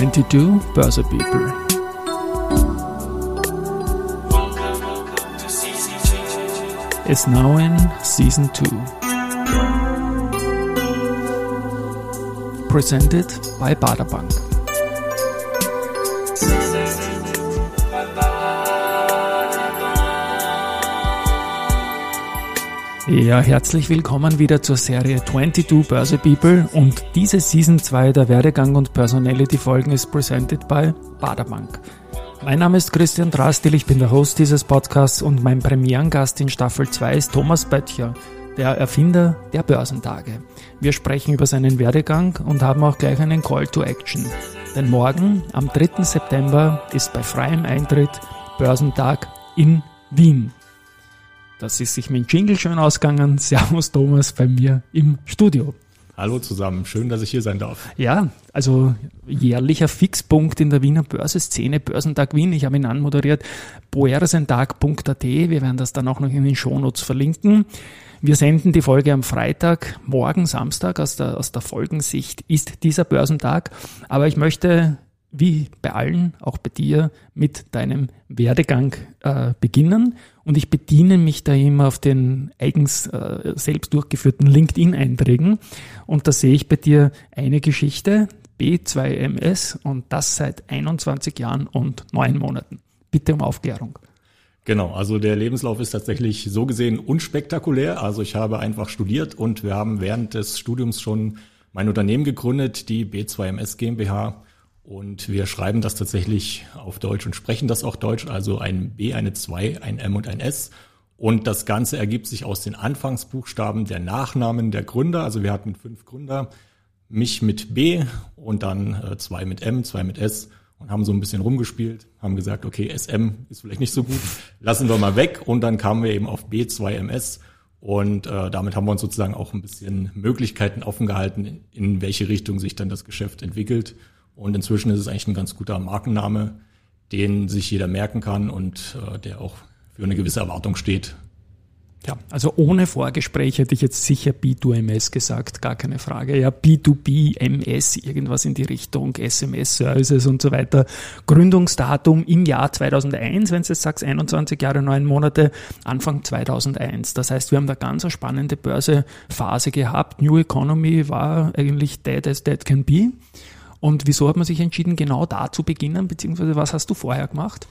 22 Börse People. Is now in season 2. Presented by Baderbank. Ja, herzlich willkommen wieder zur Serie 22 Börse People und diese Season 2 der Werdegang und Personality Folgen ist presented by Baderbank. Mein Name ist Christian Drastil, ich bin der Host dieses Podcasts und mein Premierengast in Staffel 2 ist Thomas Böttcher, der Erfinder der Börsentage. Wir sprechen über seinen Werdegang und haben auch gleich einen Call to Action. Denn morgen, am 3. September, ist bei freiem Eintritt Börsentag in Wien. Das ist sich mit dem Jingle schön ausgegangen. Servus Thomas bei mir im Studio. Hallo zusammen, schön, dass ich hier sein darf. Ja, also jährlicher Fixpunkt in der Wiener Börseszene, Börsentag Wien. Ich habe ihn anmoderiert, boersentag.at. Wir werden das dann auch noch in den Shownotes verlinken. Wir senden die Folge am Freitag, morgen Samstag. Aus der, aus der Folgensicht ist dieser Börsentag. Aber ich möchte wie bei allen, auch bei dir, mit deinem Werdegang äh, beginnen. Und ich bediene mich da immer auf den eigens äh, selbst durchgeführten LinkedIn-Einträgen. Und da sehe ich bei dir eine Geschichte, B2MS, und das seit 21 Jahren und neun Monaten. Bitte um Aufklärung. Genau, also der Lebenslauf ist tatsächlich so gesehen unspektakulär. Also ich habe einfach studiert und wir haben während des Studiums schon mein Unternehmen gegründet, die B2MS GmbH und wir schreiben das tatsächlich auf Deutsch und sprechen das auch Deutsch, also ein B, eine 2, ein M und ein S. Und das Ganze ergibt sich aus den Anfangsbuchstaben der Nachnamen der Gründer. Also wir hatten fünf Gründer, mich mit B und dann äh, zwei mit M, zwei mit S und haben so ein bisschen rumgespielt, haben gesagt, okay, SM ist vielleicht nicht so gut, lassen wir mal weg. Und dann kamen wir eben auf B2MS und äh, damit haben wir uns sozusagen auch ein bisschen Möglichkeiten offen gehalten, in welche Richtung sich dann das Geschäft entwickelt. Und inzwischen ist es eigentlich ein ganz guter Markenname, den sich jeder merken kann und äh, der auch für eine gewisse Erwartung steht. Ja, also ohne Vorgespräch hätte ich jetzt sicher B2MS gesagt, gar keine Frage. Ja, B2B, MS, irgendwas in die Richtung, SMS-Services und so weiter. Gründungsdatum im Jahr 2001, wenn du jetzt sagst, 21 Jahre, 9 Monate, Anfang 2001. Das heißt, wir haben da ganz eine spannende Börsephase gehabt. New Economy war eigentlich dead as dead can be. Und wieso hat man sich entschieden, genau da zu beginnen, beziehungsweise was hast du vorher gemacht?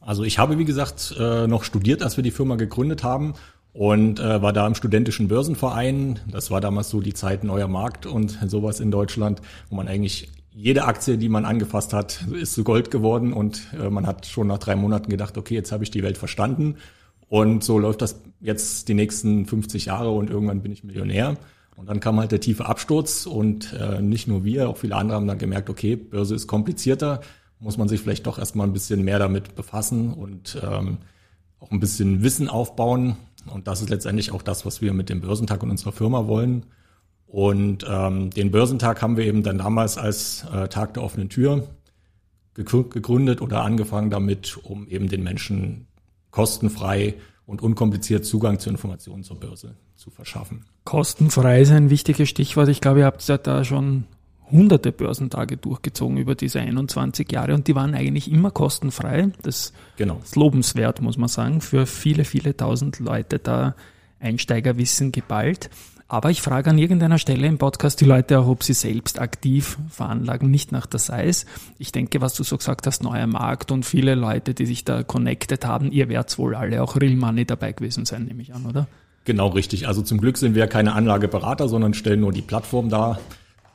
Also ich habe, wie gesagt, äh, noch studiert, als wir die Firma gegründet haben und äh, war da im studentischen Börsenverein. Das war damals so die Zeit neuer Markt und sowas in Deutschland, wo man eigentlich jede Aktie, die man angefasst hat, ist zu Gold geworden und äh, man hat schon nach drei Monaten gedacht, okay, jetzt habe ich die Welt verstanden und so läuft das jetzt die nächsten 50 Jahre und irgendwann bin ich Millionär. Und dann kam halt der tiefe Absturz und äh, nicht nur wir, auch viele andere haben dann gemerkt, okay, Börse ist komplizierter, muss man sich vielleicht doch erstmal ein bisschen mehr damit befassen und ähm, auch ein bisschen Wissen aufbauen. Und das ist letztendlich auch das, was wir mit dem Börsentag und unserer Firma wollen. Und ähm, den Börsentag haben wir eben dann damals als äh, Tag der offenen Tür gegründet oder angefangen damit, um eben den Menschen kostenfrei und unkompliziert Zugang zu Informationen zur Börse zu verschaffen. Kostenfrei ist ein wichtiges Stichwort. Ich glaube, ihr habt ja da schon hunderte Börsentage durchgezogen über diese 21 Jahre und die waren eigentlich immer kostenfrei. Das genau. ist lobenswert, muss man sagen, für viele, viele tausend Leute da Einsteigerwissen geballt. Aber ich frage an irgendeiner Stelle im Podcast die Leute auch, ob sie selbst aktiv veranlagen, nicht nach der Size. Ich denke, was du so gesagt hast, neuer Markt und viele Leute, die sich da connected haben, ihr werdet wohl alle auch Real Money dabei gewesen sein, nehme ich an, oder? Genau, richtig. Also zum Glück sind wir keine Anlageberater, sondern stellen nur die Plattform dar.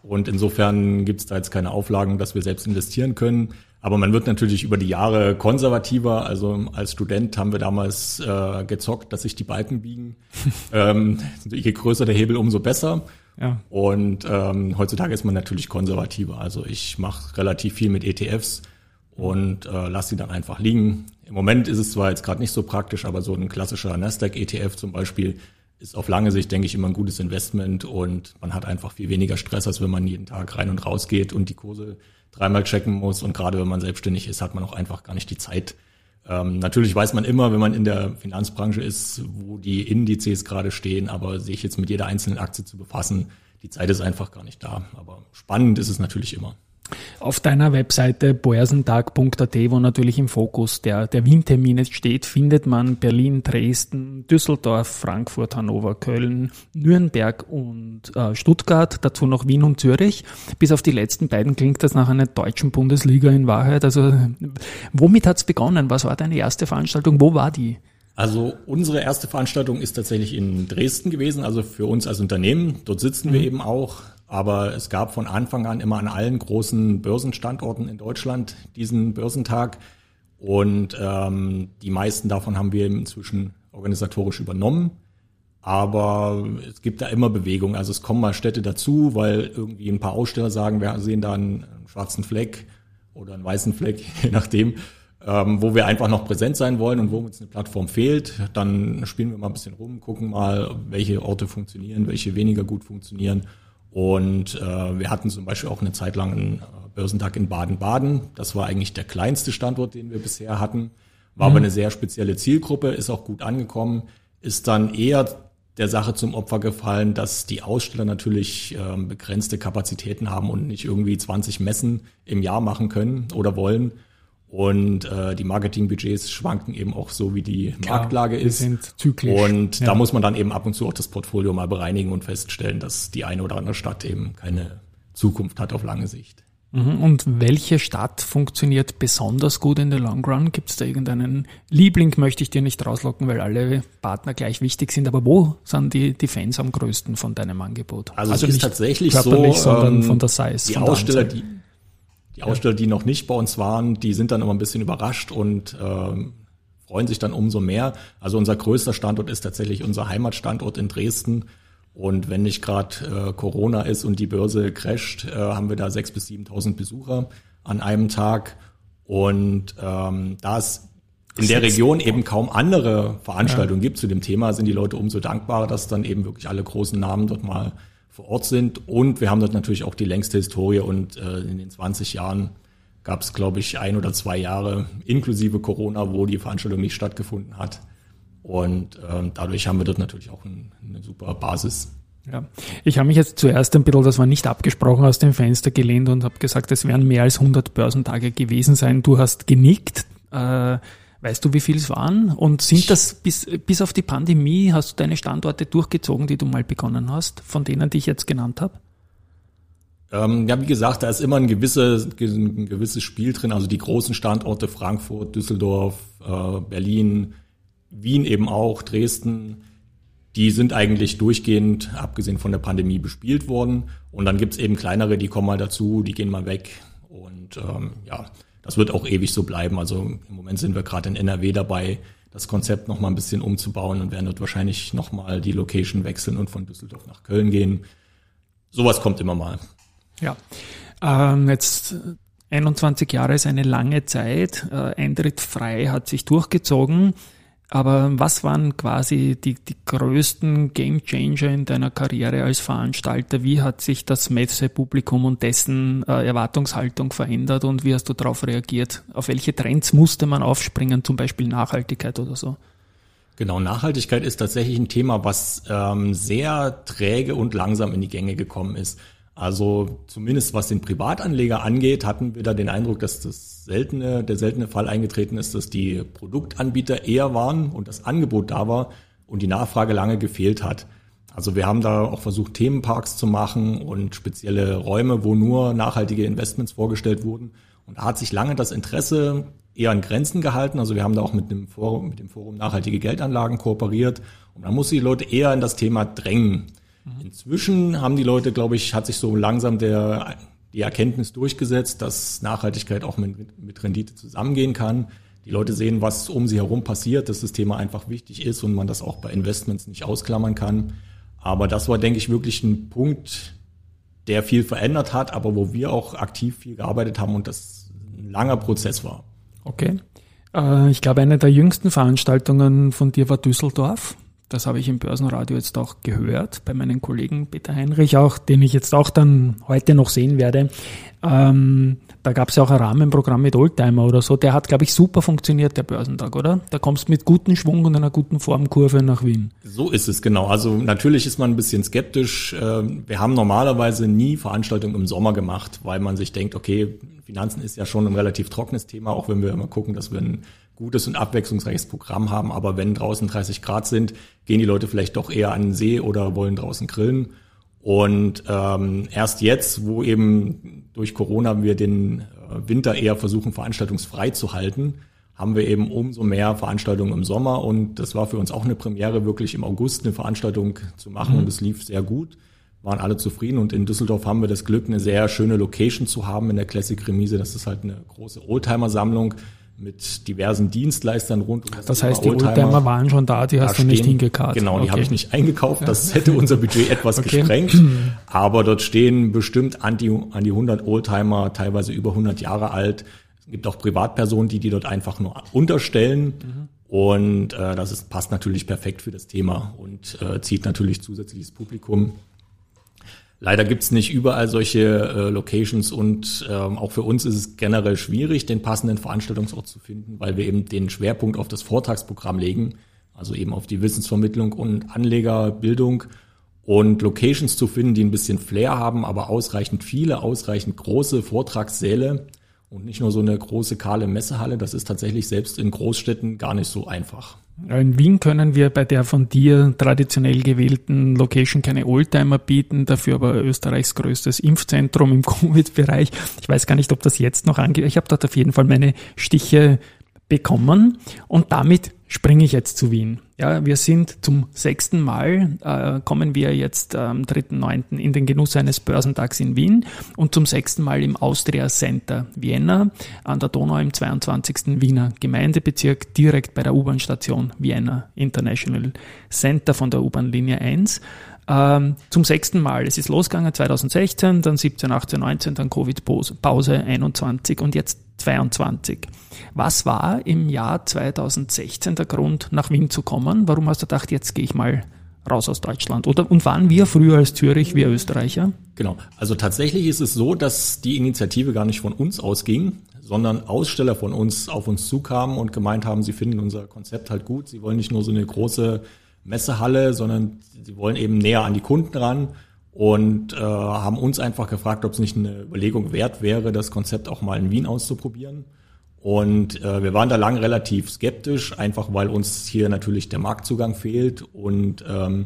Und insofern gibt es da jetzt keine Auflagen, dass wir selbst investieren können. Aber man wird natürlich über die Jahre konservativer. Also als Student haben wir damals äh, gezockt, dass sich die Balken biegen. ähm, je größer der Hebel, umso besser. Ja. Und ähm, heutzutage ist man natürlich konservativer. Also ich mache relativ viel mit ETFs und äh, lasse sie dann einfach liegen. Im Moment ist es zwar jetzt gerade nicht so praktisch, aber so ein klassischer Nasdaq-ETF zum Beispiel ist auf lange Sicht, denke ich, immer ein gutes Investment und man hat einfach viel weniger Stress, als wenn man jeden Tag rein und raus geht und die Kurse dreimal checken muss. Und gerade wenn man selbstständig ist, hat man auch einfach gar nicht die Zeit. Ähm, natürlich weiß man immer, wenn man in der Finanzbranche ist, wo die Indizes gerade stehen, aber sich jetzt mit jeder einzelnen Aktie zu befassen, die Zeit ist einfach gar nicht da. Aber spannend ist es natürlich immer. Auf deiner Webseite boersentag.at, wo natürlich im Fokus der, der Wien-Termin steht, findet man Berlin, Dresden, Düsseldorf, Frankfurt, Hannover, Köln, Nürnberg und äh, Stuttgart, dazu noch Wien und Zürich. Bis auf die letzten beiden klingt das nach einer deutschen Bundesliga in Wahrheit. Also womit hat's begonnen? Was war deine erste Veranstaltung? Wo war die? Also unsere erste Veranstaltung ist tatsächlich in Dresden gewesen, also für uns als Unternehmen. Dort sitzen mhm. wir eben auch. Aber es gab von Anfang an immer an allen großen Börsenstandorten in Deutschland diesen Börsentag. Und ähm, die meisten davon haben wir inzwischen organisatorisch übernommen. Aber es gibt da immer Bewegung. Also es kommen mal Städte dazu, weil irgendwie ein paar Aussteller sagen, wir sehen da einen schwarzen Fleck oder einen weißen Fleck, je nachdem ähm, wo wir einfach noch präsent sein wollen und wo uns eine Plattform fehlt. Dann spielen wir mal ein bisschen rum, gucken mal, welche Orte funktionieren, welche weniger gut funktionieren. Und äh, wir hatten zum Beispiel auch eine Zeit lang einen äh, Börsentag in Baden-Baden. Das war eigentlich der kleinste Standort, den wir bisher hatten. War mhm. aber eine sehr spezielle Zielgruppe, ist auch gut angekommen, ist dann eher der Sache zum Opfer gefallen, dass die Aussteller natürlich äh, begrenzte Kapazitäten haben und nicht irgendwie 20 Messen im Jahr machen können oder wollen. Und äh, die Marketingbudgets schwanken eben auch so, wie die Klar, Marktlage ist. Sind zyklisch. Und ja. da muss man dann eben ab und zu auch das Portfolio mal bereinigen und feststellen, dass die eine oder andere Stadt eben keine Zukunft hat auf lange Sicht. Mhm. Und welche Stadt funktioniert besonders gut in der Long Run? Gibt es da irgendeinen Liebling, möchte ich dir nicht rauslocken, weil alle Partner gleich wichtig sind, aber wo sind die, die Fans am größten von deinem Angebot? Also, also es ist tatsächlich so, sondern ähm, von der Size. Die Aussteller, die, die Aussteller, die noch nicht bei uns waren, die sind dann immer ein bisschen überrascht und ähm, freuen sich dann umso mehr. Also unser größter Standort ist tatsächlich unser Heimatstandort in Dresden. Und wenn nicht gerade äh, Corona ist und die Börse crasht, äh, haben wir da sechs bis 7.000 Besucher an einem Tag. Und ähm, da es in der Region eben kaum andere Veranstaltungen ja. gibt zu dem Thema, sind die Leute umso dankbarer, dass dann eben wirklich alle großen Namen dort mal vor Ort sind. Und wir haben dort natürlich auch die längste Historie und äh, in den 20 Jahren gab es, glaube ich, ein oder zwei Jahre inklusive Corona, wo die Veranstaltung nicht stattgefunden hat. Und ähm, dadurch haben wir dort natürlich auch ein, eine super Basis. Ja, ich habe mich jetzt zuerst ein bisschen, das war nicht abgesprochen, aus dem Fenster gelehnt und habe gesagt, es werden mehr als 100 Börsentage gewesen sein. Du hast genickt. Äh, Weißt du, wie viel es waren? Und sind das bis, bis auf die Pandemie, hast du deine Standorte durchgezogen, die du mal begonnen hast, von denen, die ich jetzt genannt habe? Ähm, ja, wie gesagt, da ist immer ein gewisses, ein gewisses Spiel drin. Also die großen Standorte Frankfurt, Düsseldorf, äh, Berlin, Wien eben auch, Dresden, die sind eigentlich durchgehend, abgesehen von der Pandemie, bespielt worden. Und dann gibt's eben kleinere, die kommen mal dazu, die gehen mal weg. Und ähm, ja, das wird auch ewig so bleiben. Also im Moment sind wir gerade in NRW dabei, das Konzept noch mal ein bisschen umzubauen und werden dort wahrscheinlich noch mal die Location wechseln und von Düsseldorf nach Köln gehen. Sowas kommt immer mal. Ja, ähm, jetzt 21 Jahre ist eine lange Zeit. Äh, Eintritt frei hat sich durchgezogen. Aber was waren quasi die, die größten Game Changer in deiner Karriere als Veranstalter? Wie hat sich das Messepublikum und dessen äh, Erwartungshaltung verändert und wie hast du darauf reagiert? Auf welche Trends musste man aufspringen, zum Beispiel Nachhaltigkeit oder so? Genau, Nachhaltigkeit ist tatsächlich ein Thema, was ähm, sehr träge und langsam in die Gänge gekommen ist. Also zumindest was den Privatanleger angeht, hatten wir da den Eindruck, dass das seltene, der seltene Fall eingetreten ist, dass die Produktanbieter eher waren und das Angebot da war und die Nachfrage lange gefehlt hat. Also wir haben da auch versucht, Themenparks zu machen und spezielle Räume, wo nur nachhaltige Investments vorgestellt wurden. Und da hat sich lange das Interesse eher an Grenzen gehalten. Also wir haben da auch mit dem Forum, mit dem Forum Nachhaltige Geldanlagen kooperiert. Und da muss die Leute eher in das Thema drängen. Mhm. Inzwischen haben die Leute, glaube ich, hat sich so langsam der, die Erkenntnis durchgesetzt, dass Nachhaltigkeit auch mit, mit Rendite zusammengehen kann. Die Leute sehen, was um sie herum passiert, dass das Thema einfach wichtig ist und man das auch bei Investments nicht ausklammern kann. Aber das war, denke ich, wirklich ein Punkt, der viel verändert hat, aber wo wir auch aktiv viel gearbeitet haben und das ein langer Prozess war. Okay. Äh, ich glaube, eine der jüngsten Veranstaltungen von dir war Düsseldorf. Das habe ich im Börsenradio jetzt auch gehört, bei meinen Kollegen Peter Heinrich auch, den ich jetzt auch dann heute noch sehen werde. Ähm, da gab es ja auch ein Rahmenprogramm mit Oldtimer oder so. Der hat, glaube ich, super funktioniert, der Börsentag, oder? Da kommst du mit gutem Schwung und einer guten Formkurve nach Wien. So ist es, genau. Also natürlich ist man ein bisschen skeptisch. Ähm, wir haben normalerweise nie Veranstaltungen im Sommer gemacht, weil man sich denkt, okay, Finanzen ist ja schon ein relativ trockenes Thema, auch wenn wir immer gucken, dass wir ein gutes und abwechslungsreiches Programm haben. Aber wenn draußen 30 Grad sind, gehen die Leute vielleicht doch eher an den See oder wollen draußen grillen. Und ähm, erst jetzt, wo eben durch Corona wir den äh, Winter eher versuchen, veranstaltungsfrei zu halten, haben wir eben umso mehr Veranstaltungen im Sommer. Und das war für uns auch eine Premiere, wirklich im August eine Veranstaltung zu machen. Mhm. Und es lief sehr gut, waren alle zufrieden. Und in Düsseldorf haben wir das Glück, eine sehr schöne Location zu haben in der Classic Remise. Das ist halt eine große Oldtimer-Sammlung mit diversen Dienstleistern rund um das Das heißt, die Oldtimer, waren schon da, die hast du nicht hingekarrt. Genau, die okay. habe ich nicht eingekauft. Das hätte unser Budget etwas okay. gesprengt. Aber dort stehen bestimmt an die, an die 100 Oldtimer, teilweise über 100 Jahre alt. Es gibt auch Privatpersonen, die die dort einfach nur unterstellen. Mhm. Und äh, das ist, passt natürlich perfekt für das Thema und äh, zieht natürlich zusätzliches Publikum. Leider gibt's nicht überall solche äh, Locations und ähm, auch für uns ist es generell schwierig, den passenden Veranstaltungsort zu finden, weil wir eben den Schwerpunkt auf das Vortragsprogramm legen, also eben auf die Wissensvermittlung und Anlegerbildung und Locations zu finden, die ein bisschen Flair haben, aber ausreichend viele, ausreichend große Vortragssäle und nicht nur so eine große kahle Messehalle. Das ist tatsächlich selbst in Großstädten gar nicht so einfach. In Wien können wir bei der von dir traditionell gewählten Location keine Oldtimer bieten, dafür aber Österreichs größtes Impfzentrum im Covid-Bereich. Ich weiß gar nicht, ob das jetzt noch angeht. Ich habe dort auf jeden Fall meine Stiche bekommen und damit springe ich jetzt zu Wien. Ja, wir sind zum sechsten Mal, äh, kommen wir jetzt am 3.9. in den Genuss eines Börsentags in Wien und zum sechsten Mal im Austria Center Vienna an der Donau im 22. Wiener Gemeindebezirk direkt bei der U-Bahn-Station Vienna International Center von der U-Bahn-Linie 1 ähm, zum sechsten Mal. Es ist losgegangen 2016, dann 17, 18, 19, dann Covid-Pause 21 und jetzt 22. Was war im Jahr 2016 der Grund, nach Wien zu kommen? Warum hast du gedacht, jetzt gehe ich mal raus aus Deutschland? Oder und waren wir früher als Zürich, wir Österreicher? Genau. Also tatsächlich ist es so, dass die Initiative gar nicht von uns ausging, sondern Aussteller von uns auf uns zukamen und gemeint haben, sie finden unser Konzept halt gut. Sie wollen nicht nur so eine große Messehalle, sondern sie wollen eben näher an die Kunden ran und äh, haben uns einfach gefragt, ob es nicht eine Überlegung wert wäre, das Konzept auch mal in Wien auszuprobieren. Und äh, wir waren da lang relativ skeptisch, einfach weil uns hier natürlich der Marktzugang fehlt und ähm,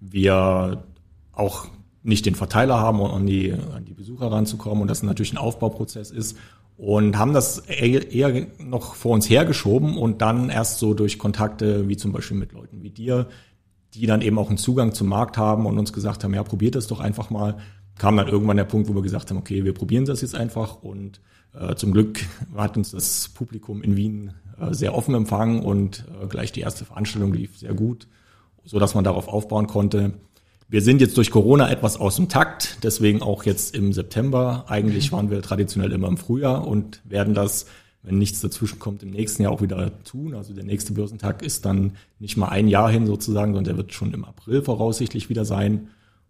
wir auch nicht den Verteiler haben, um an die, an die Besucher ranzukommen und das natürlich ein Aufbauprozess ist und haben das eher noch vor uns hergeschoben und dann erst so durch Kontakte wie zum Beispiel mit Leuten wie dir die dann eben auch einen Zugang zum Markt haben und uns gesagt haben, ja, probiert das doch einfach mal, kam dann irgendwann der Punkt, wo wir gesagt haben, okay, wir probieren das jetzt einfach und äh, zum Glück hat uns das Publikum in Wien äh, sehr offen empfangen und äh, gleich die erste Veranstaltung lief sehr gut, so dass man darauf aufbauen konnte. Wir sind jetzt durch Corona etwas aus dem Takt, deswegen auch jetzt im September. Eigentlich waren wir traditionell immer im Frühjahr und werden das wenn nichts dazwischen kommt, im nächsten Jahr auch wieder tun. Also der nächste Börsentag ist dann nicht mal ein Jahr hin sozusagen, sondern der wird schon im April voraussichtlich wieder sein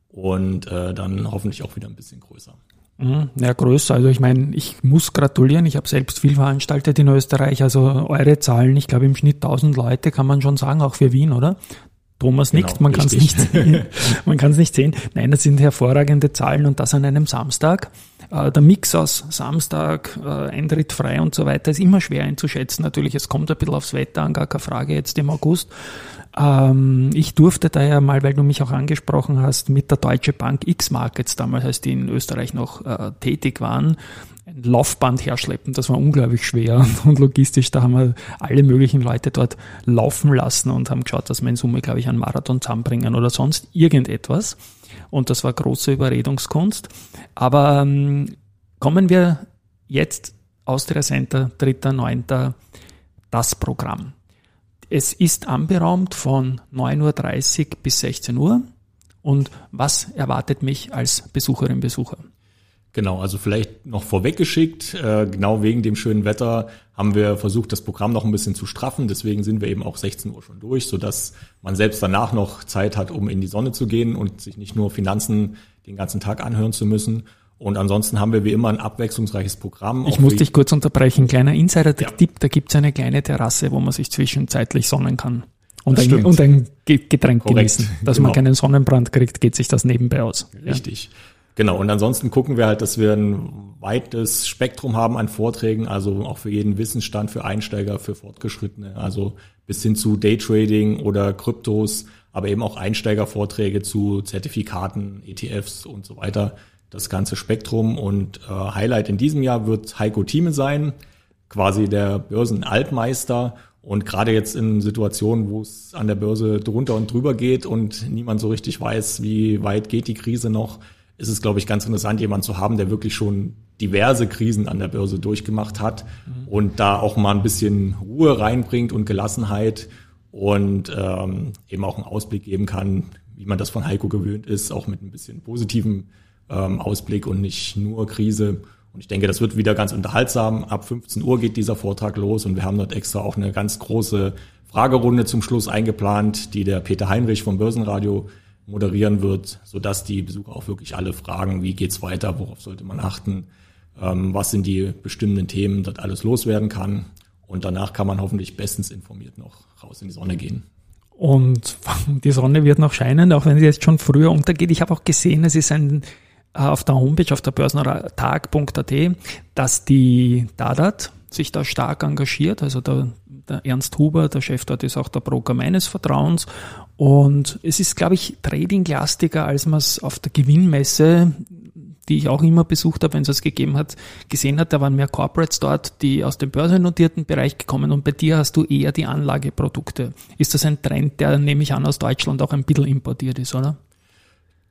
und äh, dann hoffentlich auch wieder ein bisschen größer. Mhm. Ja, größer. Also ich meine, ich muss gratulieren. Ich habe selbst viel veranstaltet in Österreich. Also eure Zahlen, ich glaube im Schnitt 1000 Leute kann man schon sagen, auch für Wien, oder? Thomas nickt, genau, man kann es nicht sehen. man kann es nicht sehen. Nein, das sind hervorragende Zahlen und das an einem Samstag. Äh, der Mix aus Samstag, äh, Eintritt frei und so weiter ist immer schwer einzuschätzen. Natürlich, es kommt ein bisschen aufs Wetter an, gar keine Frage jetzt im August. Ähm, ich durfte da ja mal, weil du mich auch angesprochen hast, mit der Deutsche Bank X-Markets damals, als die in Österreich noch äh, tätig waren, Laufband herschleppen. Das war unglaublich schwer und logistisch. Da haben wir alle möglichen Leute dort laufen lassen und haben geschaut, dass wir in Summe, glaube ich, einen Marathon zusammenbringen oder sonst irgendetwas. Und das war große Überredungskunst. Aber ähm, kommen wir jetzt Austria Center, 3.9. das Programm. Es ist anberaumt von 9.30 Uhr bis 16 Uhr. Und was erwartet mich als Besucherin, Besucher? Genau, also vielleicht noch vorweggeschickt, äh, genau wegen dem schönen Wetter haben wir versucht, das Programm noch ein bisschen zu straffen. Deswegen sind wir eben auch 16 Uhr schon durch, sodass man selbst danach noch Zeit hat, um in die Sonne zu gehen und sich nicht nur Finanzen den ganzen Tag anhören zu müssen. Und ansonsten haben wir wie immer ein abwechslungsreiches Programm. Ich muss dich kurz unterbrechen. Kleiner Insider-Tipp, ja. da gibt's eine kleine Terrasse, wo man sich zwischenzeitlich sonnen kann. Und, ein, und ein, Getränk Korrekt. genießen. Dass genau. man keinen Sonnenbrand kriegt, geht sich das nebenbei aus. Richtig. Ja. Genau, und ansonsten gucken wir halt, dass wir ein weites Spektrum haben an Vorträgen, also auch für jeden Wissensstand, für Einsteiger, für Fortgeschrittene, also bis hin zu Daytrading oder Kryptos, aber eben auch Einsteigervorträge zu Zertifikaten, ETFs und so weiter, das ganze Spektrum. Und äh, Highlight in diesem Jahr wird Heiko Thieme sein, quasi der Börsenaltmeister. Und gerade jetzt in Situationen, wo es an der Börse drunter und drüber geht und niemand so richtig weiß, wie weit geht die Krise noch, ist es, glaube ich, ganz interessant, jemanden zu haben, der wirklich schon diverse Krisen an der Börse durchgemacht hat mhm. und da auch mal ein bisschen Ruhe reinbringt und Gelassenheit und ähm, eben auch einen Ausblick geben kann, wie man das von Heiko gewöhnt ist, auch mit ein bisschen positivem ähm, Ausblick und nicht nur Krise. Und ich denke, das wird wieder ganz unterhaltsam. Ab 15 Uhr geht dieser Vortrag los und wir haben dort extra auch eine ganz große Fragerunde zum Schluss eingeplant, die der Peter Heinrich vom Börsenradio moderieren wird, sodass die Besucher auch wirklich alle fragen, wie geht's weiter, worauf sollte man achten, ähm, was sind die bestimmenden Themen, dass alles loswerden kann. Und danach kann man hoffentlich bestens informiert noch raus in die Sonne gehen. Und die Sonne wird noch scheinen, auch wenn sie jetzt schon früher untergeht. Ich habe auch gesehen, es ist ein äh, auf der Homepage, auf der börsentag.at, dass die Dadat sich da stark engagiert. Also der, der Ernst Huber, der Chef dort, ist auch der Broker meines Vertrauens und es ist, glaube ich, tradinglastiger, als man es auf der Gewinnmesse, die ich auch immer besucht habe, wenn es es gegeben hat, gesehen hat. Da waren mehr Corporates dort, die aus dem börsennotierten Bereich gekommen und bei dir hast du eher die Anlageprodukte. Ist das ein Trend, der, nehme ich an, aus Deutschland auch ein bisschen importiert ist, oder?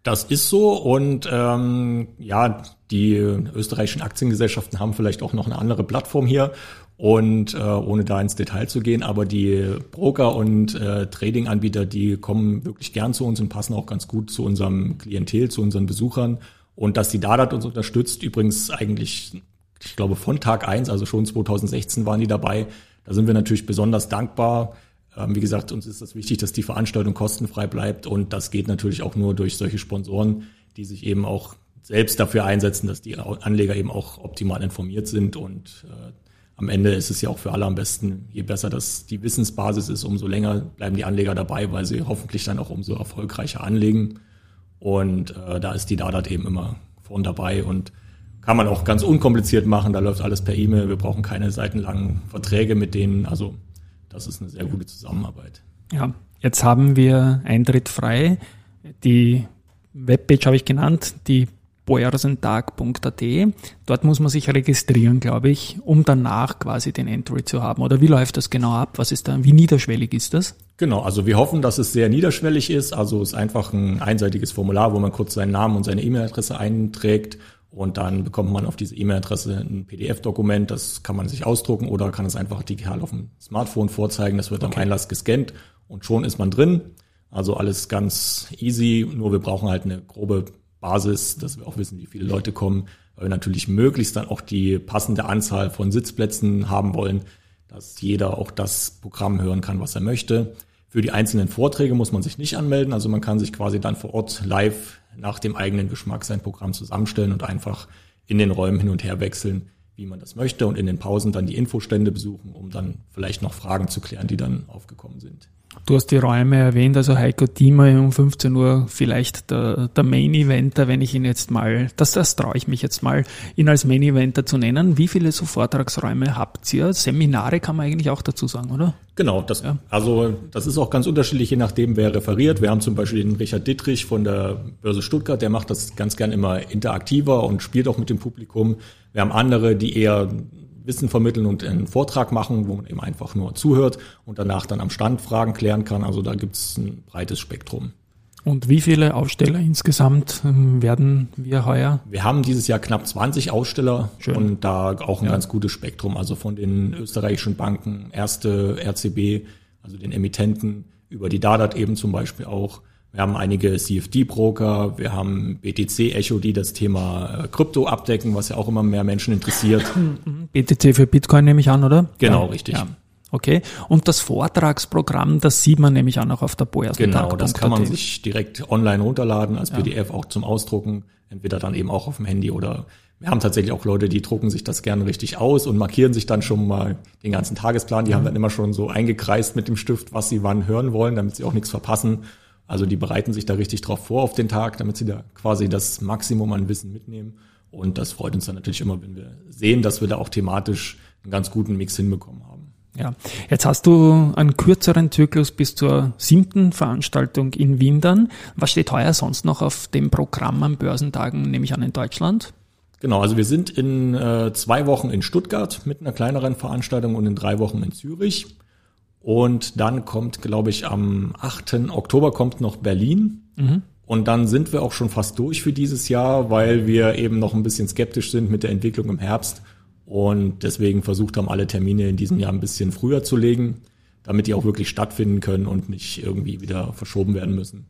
Das ist so und ähm, ja, die österreichischen Aktiengesellschaften haben vielleicht auch noch eine andere Plattform hier und äh, ohne da ins Detail zu gehen, aber die Broker und äh, Trading-Anbieter, die kommen wirklich gern zu uns und passen auch ganz gut zu unserem Klientel, zu unseren Besuchern. Und dass die Dadat uns unterstützt, übrigens eigentlich, ich glaube, von Tag eins, also schon 2016 waren die dabei. Da sind wir natürlich besonders dankbar. Ähm, wie gesagt, uns ist das wichtig, dass die Veranstaltung kostenfrei bleibt. Und das geht natürlich auch nur durch solche Sponsoren, die sich eben auch selbst dafür einsetzen, dass die Anleger eben auch optimal informiert sind und äh, am Ende ist es ja auch für alle am besten, je besser das die Wissensbasis ist, umso länger bleiben die Anleger dabei, weil sie hoffentlich dann auch umso erfolgreicher anlegen. Und äh, da ist die Dadat eben immer vorn dabei und kann man auch ganz unkompliziert machen. Da läuft alles per E-Mail. Wir brauchen keine seitenlangen Verträge mit denen. Also das ist eine sehr gute Zusammenarbeit. Ja, jetzt haben wir Eintritt frei. Die Webpage habe ich genannt, die börsentag.at. Dort muss man sich registrieren, glaube ich, um danach quasi den Entry zu haben. Oder wie läuft das genau ab? Was ist da, wie niederschwellig ist das? Genau, also wir hoffen, dass es sehr niederschwellig ist. Also es ist einfach ein einseitiges Formular, wo man kurz seinen Namen und seine E-Mail-Adresse einträgt und dann bekommt man auf diese E-Mail-Adresse ein PDF-Dokument. Das kann man sich ausdrucken oder kann es einfach digital auf dem Smartphone vorzeigen. Das wird okay. am Einlass gescannt und schon ist man drin. Also alles ganz easy, nur wir brauchen halt eine grobe Basis, dass wir auch wissen, wie viele Leute kommen, weil wir natürlich möglichst dann auch die passende Anzahl von Sitzplätzen haben wollen, dass jeder auch das Programm hören kann, was er möchte. Für die einzelnen Vorträge muss man sich nicht anmelden, also man kann sich quasi dann vor Ort live nach dem eigenen Geschmack sein Programm zusammenstellen und einfach in den Räumen hin und her wechseln, wie man das möchte und in den Pausen dann die Infostände besuchen, um dann vielleicht noch Fragen zu klären, die dann aufgekommen sind. Du hast die Räume erwähnt, also Heiko Thiemer um 15 Uhr vielleicht der, der Main Eventer, wenn ich ihn jetzt mal, das, das traue ich mich jetzt mal, ihn als Main Eventer zu nennen. Wie viele so Vortragsräume habt ihr? Seminare kann man eigentlich auch dazu sagen, oder? Genau, das, ja. also das ist auch ganz unterschiedlich, je nachdem, wer referiert. Wir haben zum Beispiel den Richard Dittrich von der Börse Stuttgart, der macht das ganz gern immer interaktiver und spielt auch mit dem Publikum. Wir haben andere, die eher Wissen vermitteln und einen Vortrag machen, wo man eben einfach nur zuhört und danach dann am Stand Fragen klären kann. Also da gibt es ein breites Spektrum. Und wie viele Aussteller insgesamt ähm, werden wir heuer? Wir haben dieses Jahr knapp 20 Aussteller Schön. und da auch ein ja. ganz gutes Spektrum. Also von den österreichischen Banken, erste RCB, also den Emittenten, über die Dadat eben zum Beispiel auch, Wir haben einige CFD-Broker, wir haben BTC Echo, die das Thema äh, Krypto abdecken, was ja auch immer mehr Menschen interessiert. BTC für Bitcoin nehme ich an, oder? Genau, ja. richtig. Ja. Okay. Und das Vortragsprogramm, das sieht man nämlich auch noch auf der Boers. Genau, das kann man sich direkt online runterladen als PDF auch zum Ausdrucken. Entweder dann eben auch auf dem Handy oder wir haben tatsächlich auch Leute, die drucken sich das gerne richtig aus und markieren sich dann schon mal den ganzen Tagesplan. Die mhm. haben dann immer schon so eingekreist mit dem Stift, was sie wann hören wollen, damit sie auch nichts verpassen. Also die bereiten sich da richtig drauf vor auf den Tag, damit sie da quasi das Maximum an Wissen mitnehmen. Und das freut uns dann natürlich immer, wenn wir sehen, dass wir da auch thematisch einen ganz guten Mix hinbekommen haben. Ja, jetzt hast du einen kürzeren Zyklus bis zur siebten Veranstaltung in Wien dann. Was steht heuer sonst noch auf dem Programm am Börsentagen, nehme ich an, in Deutschland? Genau, also wir sind in äh, zwei Wochen in Stuttgart mit einer kleineren Veranstaltung und in drei Wochen in Zürich. Und dann kommt, glaube ich, am 8. Oktober kommt noch Berlin. Mhm. Und dann sind wir auch schon fast durch für dieses Jahr, weil wir eben noch ein bisschen skeptisch sind mit der Entwicklung im Herbst und deswegen versucht haben, alle Termine in diesem Jahr ein bisschen früher zu legen, damit die auch wirklich stattfinden können und nicht irgendwie wieder verschoben werden müssen.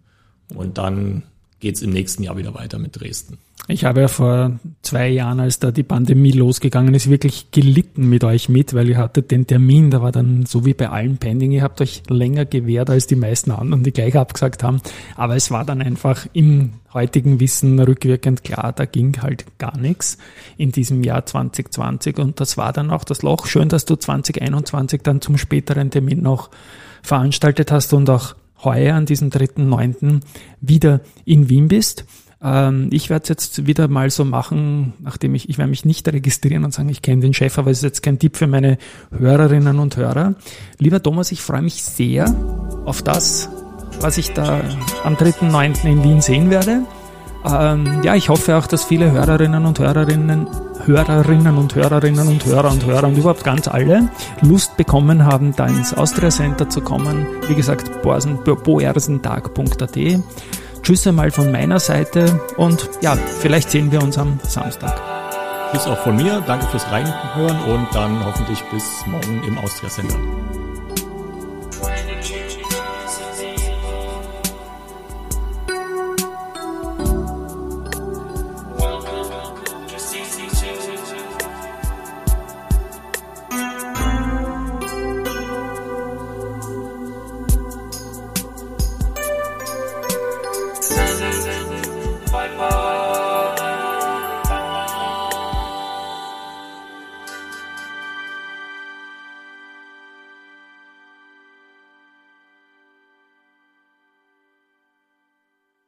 Und dann geht's im nächsten Jahr wieder weiter mit Dresden. Ich habe ja vor zwei Jahren, als da die Pandemie losgegangen ist, wirklich gelitten mit euch mit, weil ihr hattet den Termin, da war dann so wie bei allen Pending, ihr habt euch länger gewehrt als die meisten anderen, die gleich abgesagt haben. Aber es war dann einfach im heutigen Wissen rückwirkend klar, da ging halt gar nichts in diesem Jahr 2020 und das war dann auch das Loch. Schön, dass du 2021 dann zum späteren Termin noch veranstaltet hast und auch heuer an diesem 3.9. wieder in Wien bist. Ähm, ich werde es jetzt wieder mal so machen, nachdem ich, ich werde mich nicht registrieren und sagen, ich kenne den Chef, aber es ist jetzt kein Tipp für meine Hörerinnen und Hörer. Lieber Thomas, ich freue mich sehr auf das, was ich da am 3.9. in Wien sehen werde. Ähm, ja, ich hoffe auch, dass viele Hörerinnen und Hörerinnen, Hörerinnen und Hörerinnen und Hörer und Hörer und überhaupt ganz alle Lust bekommen haben, da ins Austria Center zu kommen. Wie gesagt, boersentag.at. Tschüss einmal von meiner Seite und ja, vielleicht sehen wir uns am Samstag. Tschüss auch von mir, danke fürs Reinhören und dann hoffentlich bis morgen im Austria Center.